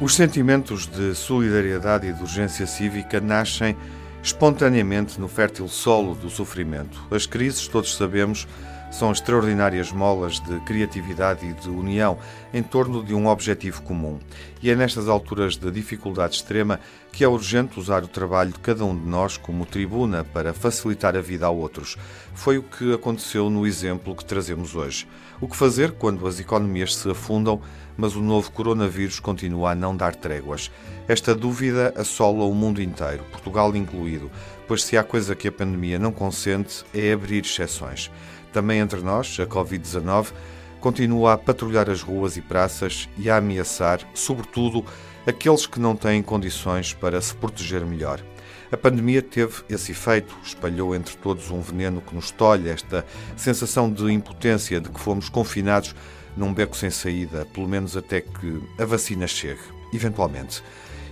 Os sentimentos de solidariedade e de urgência cívica nascem espontaneamente no fértil solo do sofrimento. As crises, todos sabemos, são extraordinárias molas de criatividade e de união em torno de um objetivo comum. E é nestas alturas de dificuldade extrema que é urgente usar o trabalho de cada um de nós como tribuna para facilitar a vida a outros. Foi o que aconteceu no exemplo que trazemos hoje. O que fazer quando as economias se afundam, mas o novo coronavírus continua a não dar tréguas? Esta dúvida assola o mundo inteiro, Portugal incluído, pois se há coisa que a pandemia não consente é abrir exceções. Também entre nós, a Covid-19 continua a patrulhar as ruas e praças e a ameaçar, sobretudo, aqueles que não têm condições para se proteger melhor. A pandemia teve esse efeito, espalhou entre todos um veneno que nos tolhe, esta sensação de impotência de que fomos confinados num beco sem saída, pelo menos até que a vacina chegue, eventualmente.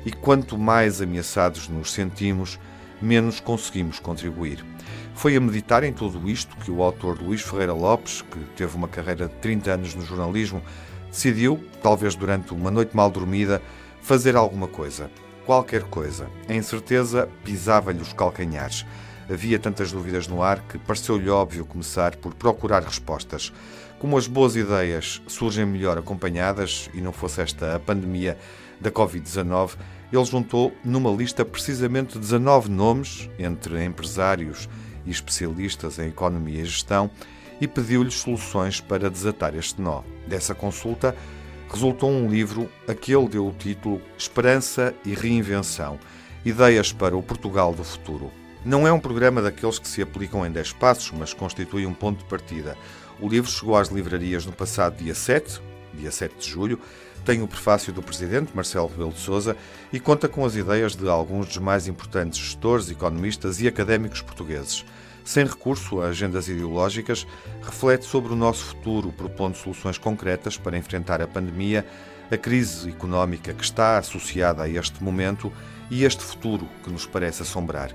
E quanto mais ameaçados nos sentimos, menos conseguimos contribuir. Foi a meditar em tudo isto que o autor Luís Ferreira Lopes, que teve uma carreira de 30 anos no jornalismo, decidiu, talvez durante uma noite mal dormida, fazer alguma coisa. Qualquer coisa. A incerteza pisava-lhe os calcanhares. Havia tantas dúvidas no ar que pareceu-lhe óbvio começar por procurar respostas. Como as boas ideias surgem melhor acompanhadas, e não fosse esta a pandemia da Covid-19, ele juntou numa lista precisamente 19 nomes, entre empresários e especialistas em economia e gestão, e pediu-lhes soluções para desatar este nó. Dessa consulta resultou um livro a que ele deu o título Esperança e Reinvenção Ideias para o Portugal do Futuro. Não é um programa daqueles que se aplicam em 10 passos, mas constitui um ponto de partida. O livro chegou às livrarias no passado dia 7, dia 7 de julho, tem o prefácio do presidente Marcelo Rebelo de Sousa e conta com as ideias de alguns dos mais importantes gestores, economistas e académicos portugueses. Sem recurso a agendas ideológicas, reflete sobre o nosso futuro, propondo soluções concretas para enfrentar a pandemia, a crise económica que está associada a este momento e este futuro que nos parece assombrar.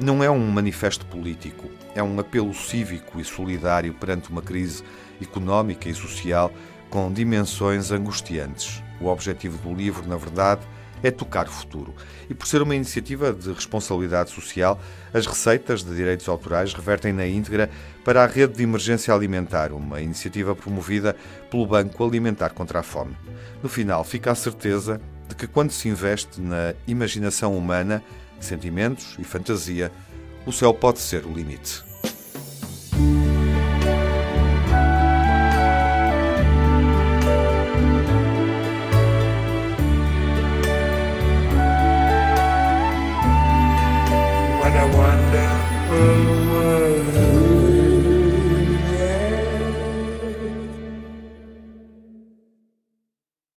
Não é um manifesto político, é um apelo cívico e solidário perante uma crise económica e social com dimensões angustiantes. O objetivo do livro, na verdade, é tocar o futuro. E por ser uma iniciativa de responsabilidade social, as receitas de direitos autorais revertem na íntegra para a Rede de Emergência Alimentar, uma iniciativa promovida pelo Banco Alimentar contra a Fome. No final, fica a certeza de que quando se investe na imaginação humana, sentimentos e fantasia, o céu pode ser o limite. What a wonderful world.